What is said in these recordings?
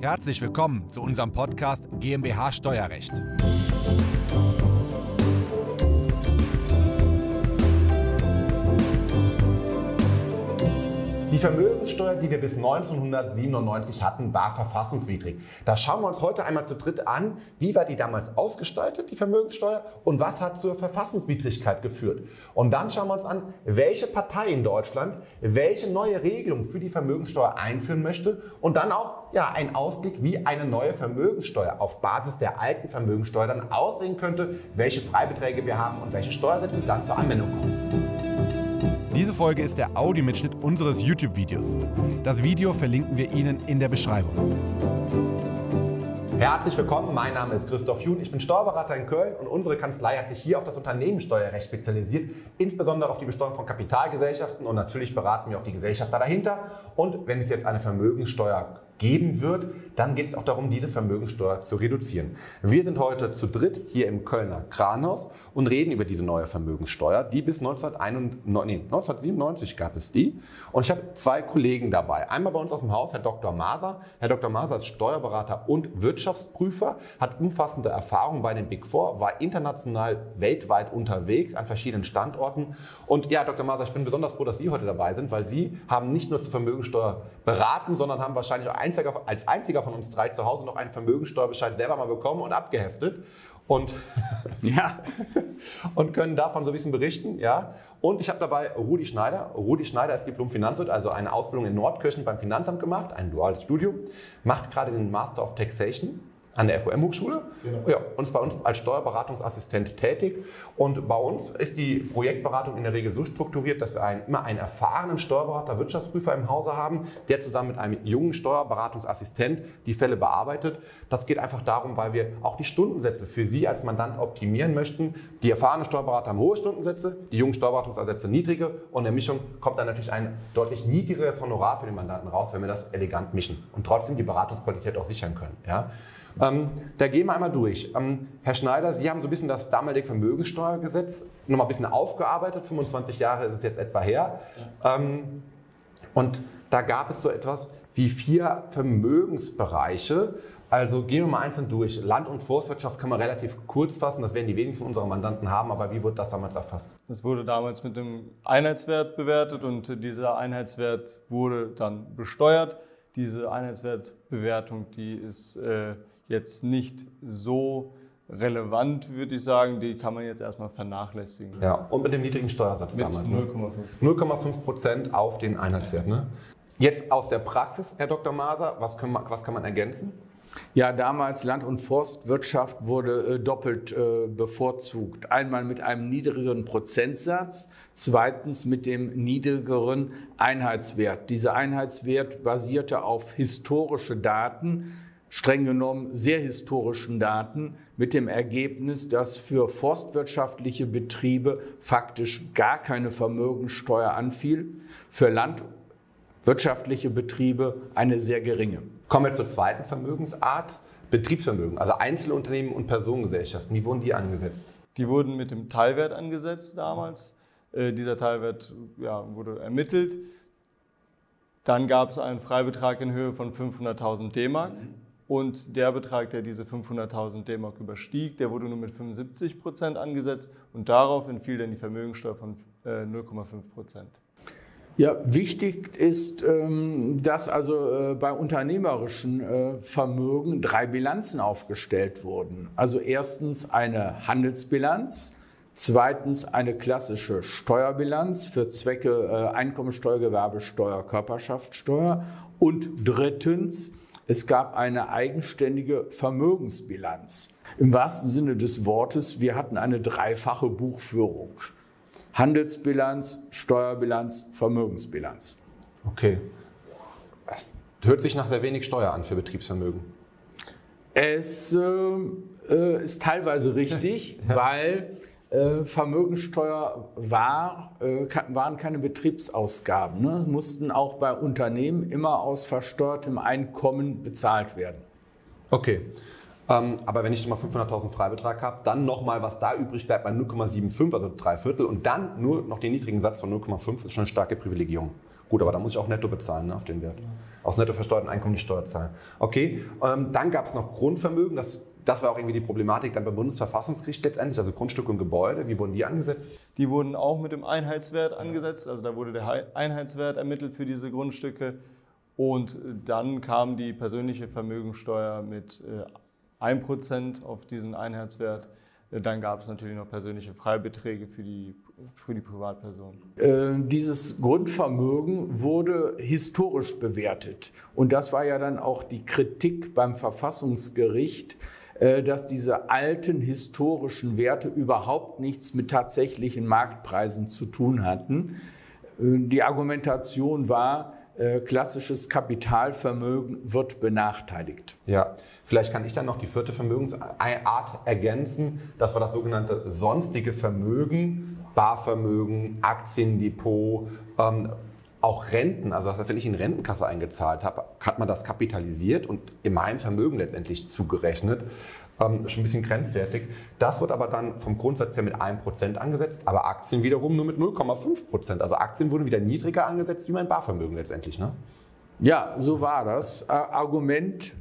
Herzlich willkommen zu unserem Podcast GmbH Steuerrecht. Die Vermögenssteuer, die wir bis 1997 hatten, war verfassungswidrig. Da schauen wir uns heute einmal zu dritt an, wie war die damals ausgestaltet, die Vermögenssteuer, und was hat zur Verfassungswidrigkeit geführt. Und dann schauen wir uns an, welche Partei in Deutschland welche neue Regelung für die Vermögenssteuer einführen möchte und dann auch ja, ein Ausblick, wie eine neue Vermögenssteuer auf Basis der alten Vermögenssteuer dann aussehen könnte, welche Freibeträge wir haben und welche Steuersätze dann zur Anwendung kommen. Diese Folge ist der Audiomitschnitt unseres YouTube-Videos. Das Video verlinken wir Ihnen in der Beschreibung. Herzlich willkommen, mein Name ist Christoph Jun, ich bin Steuerberater in Köln und unsere Kanzlei hat sich hier auf das Unternehmenssteuerrecht spezialisiert, insbesondere auf die Besteuerung von Kapitalgesellschaften und natürlich beraten wir auch die Gesellschafter dahinter. Und wenn es jetzt eine Vermögenssteuer geben wird, dann geht es auch darum, diese Vermögensteuer zu reduzieren. Wir sind heute zu dritt hier im Kölner Kranhaus und reden über diese neue Vermögenssteuer, die bis 1991, nee, 1997 gab es die. Und ich habe zwei Kollegen dabei. Einmal bei uns aus dem Haus, Herr Dr. Maser. Herr Dr. Maser ist Steuerberater und Wirtschaftsprüfer, hat umfassende Erfahrung bei den Big Four, war international weltweit unterwegs an verschiedenen Standorten. Und ja, Dr. Maser, ich bin besonders froh, dass Sie heute dabei sind, weil Sie haben nicht nur zur Vermögenssteuer beraten, sondern haben wahrscheinlich auch einziger, als einziger von uns drei zu Hause noch einen Vermögensteuerbescheid selber mal bekommen und abgeheftet. Und, ja. und können davon so ein bisschen berichten. Ja. Und ich habe dabei Rudi Schneider. Rudi Schneider ist Diplom-Finanzwirt, also eine Ausbildung in Nordkirchen beim Finanzamt gemacht, ein duales Studium, macht gerade den Master of Taxation an der FOM-Hochschule genau. ja, und ist bei uns als Steuerberatungsassistent tätig. Und bei uns ist die Projektberatung in der Regel so strukturiert, dass wir einen, immer einen erfahrenen Steuerberater, Wirtschaftsprüfer im Hause haben, der zusammen mit einem jungen Steuerberatungsassistent die Fälle bearbeitet. Das geht einfach darum, weil wir auch die Stundensätze für Sie als Mandant optimieren möchten. Die erfahrenen Steuerberater haben hohe Stundensätze, die jungen Steuerberatungsansätze niedrige und in der Mischung kommt dann natürlich ein deutlich niedrigeres Honorar für den Mandanten raus, wenn wir das elegant mischen und trotzdem die Beratungsqualität auch sichern können. Ja? Ähm, da gehen wir einmal durch. Ähm, Herr Schneider, Sie haben so ein bisschen das damalige Vermögenssteuergesetz nochmal ein bisschen aufgearbeitet. 25 Jahre ist es jetzt etwa her. Ähm, und da gab es so etwas wie vier Vermögensbereiche. Also gehen wir mal einzeln durch. Land- und Forstwirtschaft kann man relativ kurz fassen, das werden die wenigsten unserer Mandanten haben, aber wie wurde das damals erfasst? Das wurde damals mit dem Einheitswert bewertet und dieser Einheitswert wurde dann besteuert. Diese Einheitswertbewertung, die ist äh, jetzt nicht so relevant, würde ich sagen. Die kann man jetzt erstmal vernachlässigen. Ja, und mit dem niedrigen Steuersatz mit damals. 0,5. 0,5 Prozent auf den Einheitswert. Ne? Jetzt aus der Praxis, Herr Dr. Maser, was, man, was kann man ergänzen? Ja, damals Land- und Forstwirtschaft wurde äh, doppelt äh, bevorzugt. Einmal mit einem niedrigeren Prozentsatz, zweitens mit dem niedrigeren Einheitswert. Dieser Einheitswert basierte auf historische Daten streng genommen sehr historischen Daten mit dem Ergebnis, dass für forstwirtschaftliche Betriebe faktisch gar keine Vermögensteuer anfiel, für landwirtschaftliche Betriebe eine sehr geringe. Kommen wir zur zweiten Vermögensart, Betriebsvermögen, also Einzelunternehmen und Personengesellschaften. Wie wurden die angesetzt? Die wurden mit dem Teilwert angesetzt damals. Äh, dieser Teilwert ja, wurde ermittelt. Dann gab es einen Freibetrag in Höhe von 500.000 D-Mark. Mhm. Und der Betrag, der diese 500.000 D-Mark überstieg, der wurde nur mit 75 Prozent angesetzt und darauf entfiel dann die Vermögenssteuer von 0,5 äh, Prozent. Ja, wichtig ist, ähm, dass also äh, bei unternehmerischen äh, Vermögen drei Bilanzen aufgestellt wurden. Also erstens eine Handelsbilanz, zweitens eine klassische Steuerbilanz für Zwecke Einkommensteuer, Gewerbesteuer, Körperschaftssteuer und drittens es gab eine eigenständige Vermögensbilanz. Im wahrsten Sinne des Wortes, wir hatten eine dreifache Buchführung. Handelsbilanz, Steuerbilanz, Vermögensbilanz. Okay. Hört sich nach sehr wenig Steuer an für Betriebsvermögen. Es äh, äh ist teilweise richtig, ja. weil Vermögensteuer war, äh, waren keine Betriebsausgaben, ne? mussten auch bei Unternehmen immer aus versteuertem Einkommen bezahlt werden. Okay. Ähm, aber wenn ich mal 500.000 Freibetrag habe, dann nochmal, was da übrig bleibt, bei 0,75, also drei Viertel und dann nur noch den niedrigen Satz von 0,5 ist schon eine starke Privilegierung. Gut, aber da muss ich auch netto bezahlen ne, auf den Wert. Aus netto versteuerten Einkommen die Steuer zahlen. Okay, ähm, dann gab es noch Grundvermögen. Das, das war auch irgendwie die Problematik dann beim Bundesverfassungsgericht letztendlich. Also Grundstücke und Gebäude, wie wurden die angesetzt? Die wurden auch mit dem Einheitswert angesetzt. Also da wurde der Einheitswert ermittelt für diese Grundstücke. Und dann kam die persönliche Vermögensteuer mit äh, 1% auf diesen Einheitswert. Dann gab es natürlich noch persönliche Freibeträge für die, für die Privatperson. Äh, dieses Grundvermögen wurde historisch bewertet. Und das war ja dann auch die Kritik beim Verfassungsgericht, äh, dass diese alten historischen Werte überhaupt nichts mit tatsächlichen Marktpreisen zu tun hatten. Äh, die Argumentation war, äh, klassisches Kapitalvermögen wird benachteiligt. Ja, vielleicht kann ich dann noch die vierte Vermögensart ergänzen. Das war das sogenannte sonstige Vermögen, Barvermögen, Aktiendepot, ähm, auch Renten. Also das heißt, wenn ich in Rentenkasse eingezahlt habe, hat man das kapitalisiert und in meinem Vermögen letztendlich zugerechnet ähm, schon ein bisschen grenzwertig. Das wird aber dann vom Grundsatz her mit 1% angesetzt, aber Aktien wiederum nur mit 0,5%. Also Aktien wurden wieder niedriger angesetzt wie mein Barvermögen letztendlich. Ne? Ja, so war das. Argument,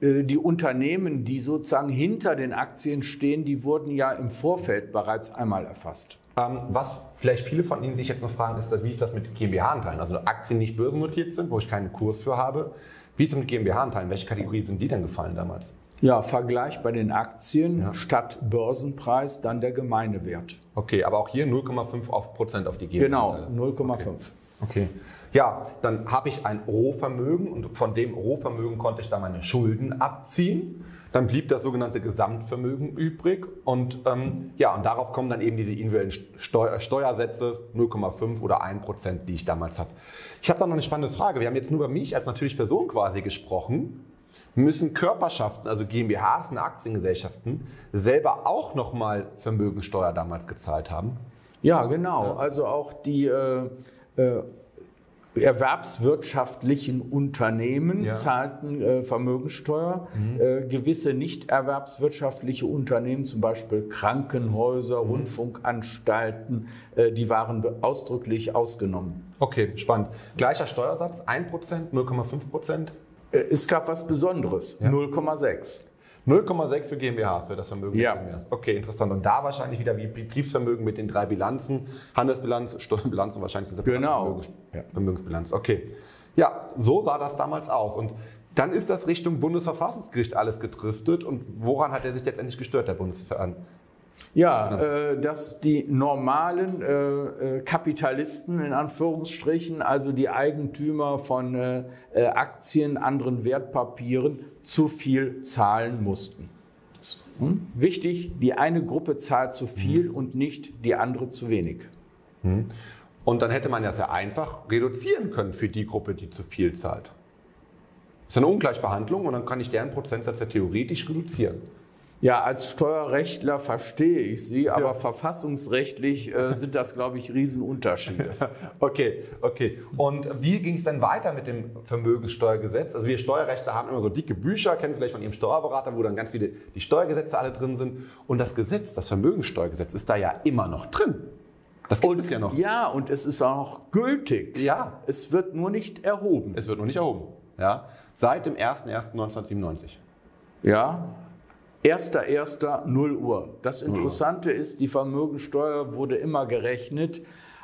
äh, die Unternehmen, die sozusagen hinter den Aktien stehen, die wurden ja im Vorfeld bereits einmal erfasst. Ähm, was vielleicht viele von Ihnen sich jetzt noch fragen, ist, wie ist das mit GmbH-Anteilen? Also Aktien nicht börsennotiert sind, wo ich keinen Kurs für habe. Wie ist es mit GmbH-Anteilen? Welche Kategorie sind die denn gefallen damals? Ja, Vergleich bei den Aktien ja. statt Börsenpreis dann der Gemeindewert. Okay, aber auch hier 0,5 auf Prozent auf die GmbH. Genau, 0,5. Okay. okay. Ja, dann habe ich ein Rohvermögen und von dem Rohvermögen konnte ich dann meine Schulden abziehen. Dann blieb das sogenannte Gesamtvermögen übrig und ähm, ja, und darauf kommen dann eben diese individuellen Steu Steuersätze 0,5 oder 1 Prozent, die ich damals habe. Ich habe da noch eine spannende Frage. Wir haben jetzt nur über mich als natürliche Person quasi gesprochen müssen Körperschaften, also GmbHs und Aktiengesellschaften, selber auch nochmal Vermögenssteuer damals gezahlt haben? Ja, genau. Also auch die äh, äh, erwerbswirtschaftlichen Unternehmen ja. zahlten äh, Vermögenssteuer. Mhm. Äh, gewisse nicht erwerbswirtschaftliche Unternehmen, zum Beispiel Krankenhäuser, mhm. Rundfunkanstalten, äh, die waren ausdrücklich ausgenommen. Okay, spannend. Gleicher Steuersatz, 1%, 0,5%? Äh, es gab was Besonderes, ja. 0,6. 0,6 für GmbHs für das Vermögen ja. GmbHs. Okay, interessant. Und da wahrscheinlich wieder wie Betriebsvermögen mit den drei Bilanzen, Handelsbilanz, Steuerbilanz und wahrscheinlich genau. Vermögensbilanz. Okay. Ja, so sah das damals aus. Und dann ist das Richtung Bundesverfassungsgericht alles gedriftet. Und woran hat er sich letztendlich gestört, der Bundesverfassungsgericht? Ja, äh, dass die normalen äh, äh, Kapitalisten in Anführungsstrichen, also die Eigentümer von äh, äh, Aktien, anderen Wertpapieren, zu viel zahlen mussten. Hm? Wichtig, die eine Gruppe zahlt zu viel mhm. und nicht die andere zu wenig. Mhm. Und dann hätte man das ja einfach reduzieren können für die Gruppe, die zu viel zahlt. Das ist eine Ungleichbehandlung und dann kann ich deren Prozentsatz ja theoretisch reduzieren. Ja, als Steuerrechtler verstehe ich Sie, aber ja. verfassungsrechtlich äh, sind das, glaube ich, Riesenunterschiede. okay, okay. Und wie ging es denn weiter mit dem Vermögenssteuergesetz? Also wir Steuerrechtler haben immer so dicke Bücher, kennen Sie vielleicht von Ihrem Steuerberater, wo dann ganz viele die Steuergesetze alle drin sind. Und das Gesetz, das Vermögenssteuergesetz, ist da ja immer noch drin. Das gibt und, es ja noch. Ja, und es ist auch gültig. Ja. Es wird nur nicht erhoben. Es wird nur nicht erhoben. Ja. Seit dem 01.01.1997. Ja, 1.1. 0 Uhr. Das Interessante ist, die Vermögensteuer wurde immer gerechnet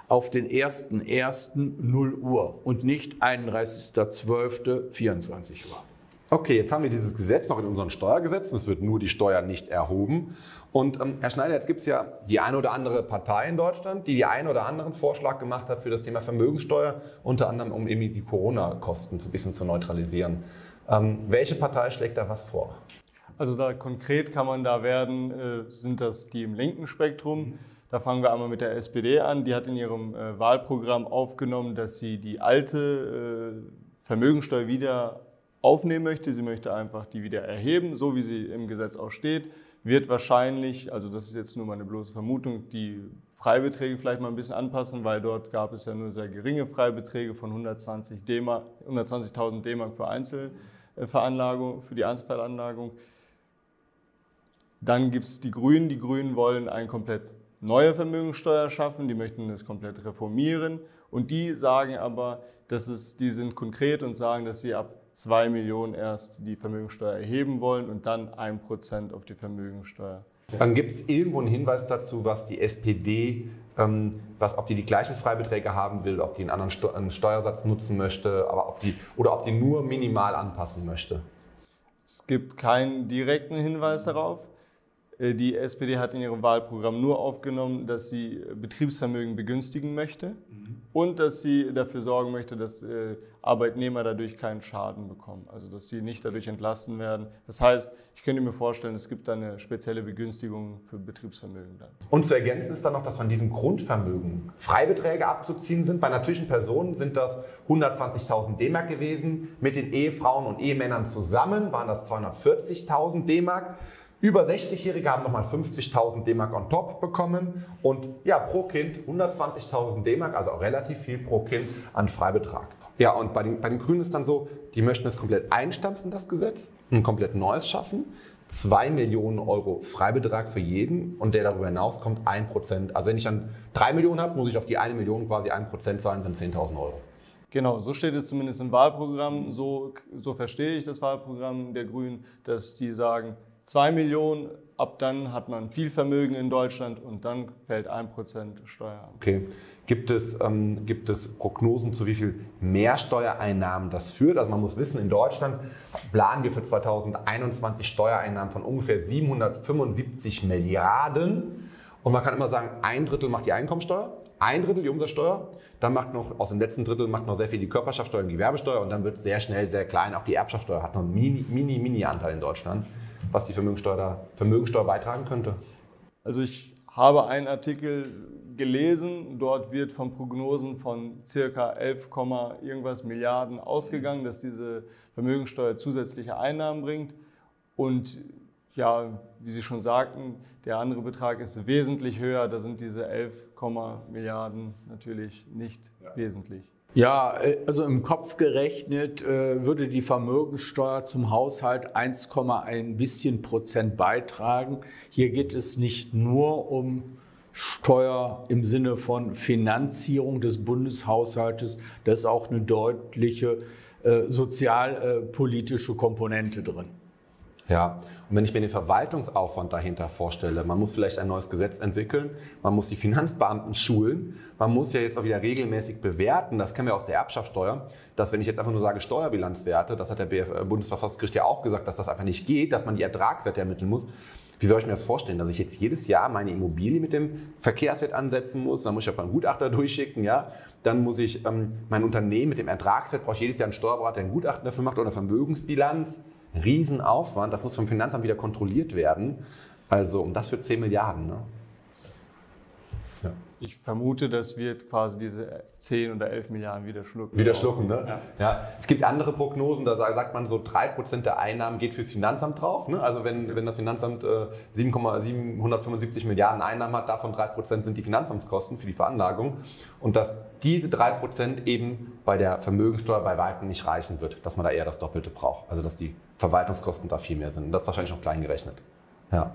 auf den 1.1. 0 Uhr und nicht 31.12. 24 Uhr. Okay, jetzt haben wir dieses Gesetz noch in unseren Steuergesetzen. Es wird nur die Steuer nicht erhoben. Und ähm, Herr Schneider, jetzt gibt es ja die eine oder andere Partei in Deutschland, die die einen oder anderen Vorschlag gemacht hat für das Thema Vermögenssteuer, unter anderem um eben die Corona-Kosten so ein bisschen zu neutralisieren. Ähm, welche Partei schlägt da was vor? Also da konkret kann man da werden, äh, sind das die im linken Spektrum. Da fangen wir einmal mit der SPD an. Die hat in ihrem äh, Wahlprogramm aufgenommen, dass sie die alte äh, Vermögensteuer wieder aufnehmen möchte. Sie möchte einfach die wieder erheben, so wie sie im Gesetz auch steht. Wird wahrscheinlich, also das ist jetzt nur meine bloße Vermutung, die Freibeträge vielleicht mal ein bisschen anpassen, weil dort gab es ja nur sehr geringe Freibeträge von 120.000 D-Mark 120 D-Mark für Einzelveranlagung, für die Einzelveranlagung. Dann gibt es die Grünen. Die Grünen wollen ein komplett neue Vermögensteuer schaffen, die möchten das komplett reformieren und die sagen aber, dass es, die sind konkret und sagen, dass sie ab 2 Millionen erst die Vermögensteuer erheben wollen und dann 1% auf die Vermögensteuer. Dann gibt es irgendwo einen Hinweis dazu, was die SPD, ähm, was, ob die die gleichen Freibeträge haben will, ob die einen anderen Steu einen Steuersatz nutzen möchte, aber ob die, oder ob die nur minimal anpassen möchte. Es gibt keinen direkten Hinweis darauf. Äh, die SPD hat in ihrem Wahlprogramm nur aufgenommen, dass sie Betriebsvermögen begünstigen möchte mhm. und dass sie dafür sorgen möchte, dass äh, Arbeitnehmer dadurch keinen Schaden bekommen, also dass sie nicht dadurch entlasten werden. Das heißt, ich könnte mir vorstellen, es gibt da eine spezielle Begünstigung für Betriebsvermögen dann. Und zu ergänzen ist dann noch, dass von diesem Grundvermögen Freibeträge abzuziehen sind. Bei natürlichen Personen sind das 120.000 D-Mark gewesen. Mit den Ehefrauen und Ehemännern zusammen waren das 240.000 D-Mark. Über 60-Jährige haben nochmal 50.000 D-Mark on top bekommen und ja, pro Kind 120.000 D-Mark, also auch relativ viel pro Kind an Freibetrag. Ja, und bei den, bei den Grünen ist dann so, die möchten es komplett einstampfen, das Gesetz, ein komplett neues schaffen. 2 Millionen Euro Freibetrag für jeden und der darüber hinaus kommt 1%. Also wenn ich dann 3 Millionen habe, muss ich auf die 1 Million quasi 1% zahlen, sind 10.000 Euro. Genau, so steht es zumindest im Wahlprogramm. So, so verstehe ich das Wahlprogramm der Grünen, dass die sagen, 2 Millionen, ab dann hat man viel Vermögen in Deutschland und dann fällt 1% Steuer an. Okay. Gibt es, ähm, gibt es Prognosen, zu wie viel Mehrsteuereinnahmen das führt? Also man muss wissen, in Deutschland planen wir für 2021 Steuereinnahmen von ungefähr 775 Milliarden. Und man kann immer sagen, ein Drittel macht die Einkommensteuer, ein Drittel die Umsatzsteuer, dann macht noch aus dem letzten Drittel macht noch sehr viel die Körperschaftssteuer und die Gewerbesteuer und dann wird sehr schnell sehr klein. Auch die Erbschaftssteuer hat noch einen mini, mini, mini Anteil in Deutschland was die Vermögensteuer, da, Vermögensteuer beitragen könnte? Also ich habe einen Artikel gelesen, dort wird von Prognosen von circa 11, irgendwas Milliarden ausgegangen, dass diese Vermögensteuer zusätzliche Einnahmen bringt. Und ja, wie Sie schon sagten, der andere Betrag ist wesentlich höher. Da sind diese 11, Milliarden natürlich nicht ja. wesentlich. Ja, äh, also im Kopf gerechnet äh, würde die Vermögenssteuer zum Haushalt 1,1 bisschen Prozent beitragen. Hier geht es nicht nur um Steuer im Sinne von Finanzierung des Bundeshaushaltes, da ist auch eine deutliche äh, sozialpolitische Komponente drin. Ja, und wenn ich mir den Verwaltungsaufwand dahinter vorstelle, man muss vielleicht ein neues Gesetz entwickeln, man muss die Finanzbeamten schulen, man muss ja jetzt auch wieder regelmäßig bewerten, das kennen wir aus der Erbschaftssteuer, dass wenn ich jetzt einfach nur sage Steuerbilanzwerte, das hat der BF äh, Bundesverfassungsgericht ja auch gesagt, dass das einfach nicht geht, dass man die Ertragswerte ermitteln muss. Wie soll ich mir das vorstellen, dass ich jetzt jedes Jahr meine Immobilie mit dem Verkehrswert ansetzen muss? Dann muss ich ja einen Gutachter durchschicken, ja. Dann muss ich ähm, mein Unternehmen mit dem Ertragswert, brauche ich jedes Jahr einen Steuerberater, der einen Gutachten dafür macht oder eine Vermögensbilanz. Riesenaufwand, das muss vom Finanzamt wieder kontrolliert werden. Also um das für 10 Milliarden. Ne? Ja. Ich vermute, das wird quasi diese 10 oder 11 Milliarden wieder schlucken. Wieder schlucken, ne? Ja. ja. Es gibt andere Prognosen, da sagt man so 3% der Einnahmen geht fürs Finanzamt drauf. Ne? Also wenn, wenn das Finanzamt äh, 7,775 Milliarden Einnahmen hat, davon 3% sind die Finanzamtskosten für die Veranlagung. Und dass diese 3% eben bei der Vermögenssteuer bei Weitem nicht reichen wird, dass man da eher das Doppelte braucht. Also dass die Verwaltungskosten da viel mehr sind. Und das wahrscheinlich noch klein gerechnet. Ja.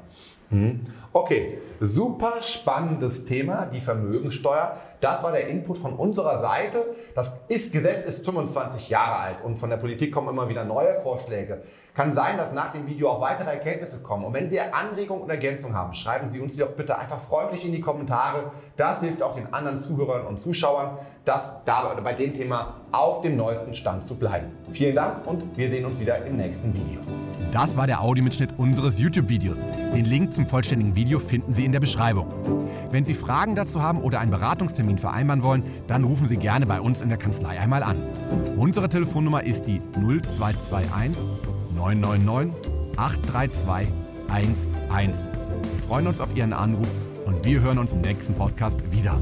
Mhm. Okay, super spannendes Thema, die Vermögensteuer. Das war der Input von unserer Seite. Das ist, Gesetz ist 25 Jahre alt und von der Politik kommen immer wieder neue Vorschläge. Kann sein, dass nach dem Video auch weitere Erkenntnisse kommen. Und wenn Sie Anregungen und Ergänzungen haben, schreiben Sie uns die doch bitte einfach freundlich in die Kommentare. Das hilft auch den anderen Zuhörern und Zuschauern, dass da bei dem Thema auf dem neuesten Stand zu bleiben. Vielen Dank und wir sehen uns wieder im nächsten Video. Das war der Audiomitschnitt unseres YouTube-Videos. Den Link zum vollständigen Video finden Sie in der Beschreibung. Wenn Sie Fragen dazu haben oder einen Beratungstermin vereinbaren wollen, dann rufen Sie gerne bei uns in der Kanzlei einmal an. Unsere Telefonnummer ist die 0221 999 832 11. Wir freuen uns auf Ihren Anruf und wir hören uns im nächsten Podcast wieder.